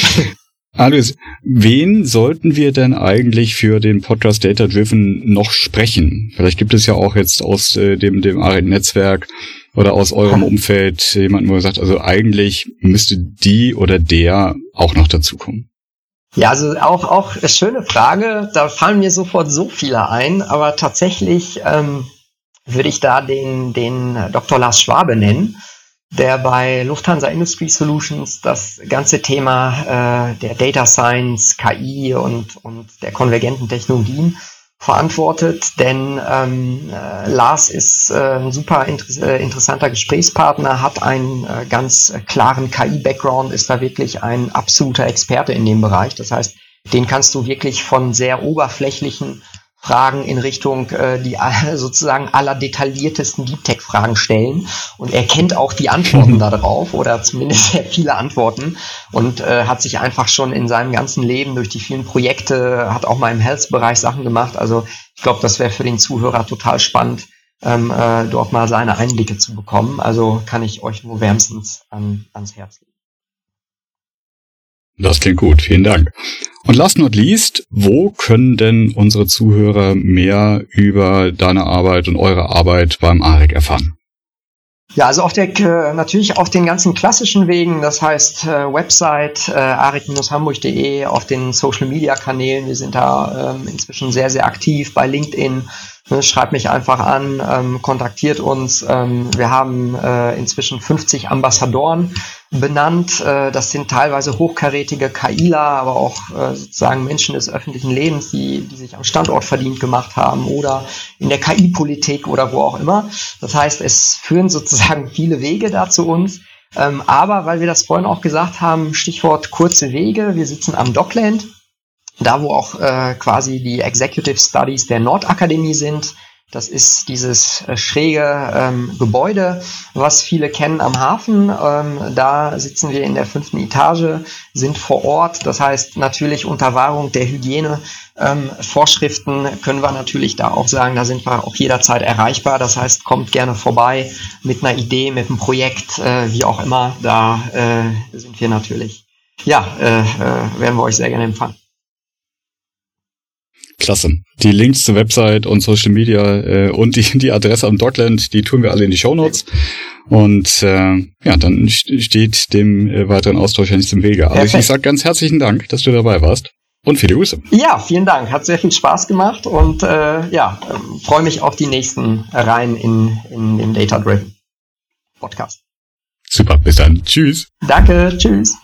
Alois, wen sollten wir denn eigentlich für den Podcast Data Driven noch sprechen? Vielleicht gibt es ja auch jetzt aus äh, dem, dem ARIN-Netzwerk oder aus eurem Umfeld jemanden, wo ihr sagt, also eigentlich müsste die oder der auch noch dazukommen? Ja, also auch, auch eine schöne Frage. Da fallen mir sofort so viele ein, aber tatsächlich ähm, würde ich da den, den Dr. Lars Schwabe nennen, der bei Lufthansa Industry Solutions das ganze Thema äh, der Data Science, KI und, und der konvergenten Technologien verantwortet, denn ähm, äh, Lars ist äh, ein super inter äh, interessanter Gesprächspartner, hat einen äh, ganz klaren KI-Background, ist da wirklich ein absoluter Experte in dem Bereich. Das heißt, den kannst du wirklich von sehr oberflächlichen Fragen in Richtung äh, die sozusagen aller detailliertesten Deep Tech Fragen stellen und er kennt auch die Antworten darauf oder zumindest sehr viele Antworten und äh, hat sich einfach schon in seinem ganzen Leben durch die vielen Projekte hat auch mal im Health Bereich Sachen gemacht. Also ich glaube, das wäre für den Zuhörer total spannend, ähm, äh, dort mal seine Einblicke zu bekommen. Also kann ich euch nur wärmstens an, ans Herz legen. Das klingt gut, vielen Dank. Und last not least, wo können denn unsere Zuhörer mehr über deine Arbeit und eure Arbeit beim AREC erfahren? Ja, also auf der äh, natürlich auf den ganzen klassischen Wegen, das heißt äh, Website äh, arik-hamburg.de, auf den Social Media Kanälen, wir sind da ähm, inzwischen sehr, sehr aktiv bei LinkedIn, Ne, schreibt mich einfach an, ähm, kontaktiert uns. Ähm, wir haben äh, inzwischen 50 Ambassadoren benannt. Äh, das sind teilweise hochkarätige KIler, aber auch äh, sozusagen Menschen des öffentlichen Lebens, die, die sich am Standort verdient gemacht haben oder in der KI-Politik oder wo auch immer. Das heißt, es führen sozusagen viele Wege da zu uns. Ähm, aber weil wir das vorhin auch gesagt haben, Stichwort kurze Wege, wir sitzen am Dockland da wo auch äh, quasi die Executive Studies der Nordakademie sind. Das ist dieses äh, schräge ähm, Gebäude, was viele kennen am Hafen. Ähm, da sitzen wir in der fünften Etage, sind vor Ort. Das heißt natürlich unter Wahrung der Hygienevorschriften ähm, können wir natürlich da auch sagen, da sind wir auch jederzeit erreichbar. Das heißt, kommt gerne vorbei mit einer Idee, mit einem Projekt, äh, wie auch immer. Da äh, sind wir natürlich. Ja, äh, äh, werden wir euch sehr gerne empfangen. Klasse. Die Links zur Website und Social Media äh, und die, die Adresse am Dockland, die tun wir alle in die Show Notes. Und äh, ja, dann steht dem äh, weiteren Austausch ja nichts im Wege. Also Perfekt. ich sage ganz herzlichen Dank, dass du dabei warst. Und viele Grüße. Ja, vielen Dank. Hat sehr viel Spaß gemacht und äh, ja, äh, freue mich auf die nächsten Reihen in, in dem Data Driven Podcast. Super, bis dann. Tschüss. Danke, tschüss.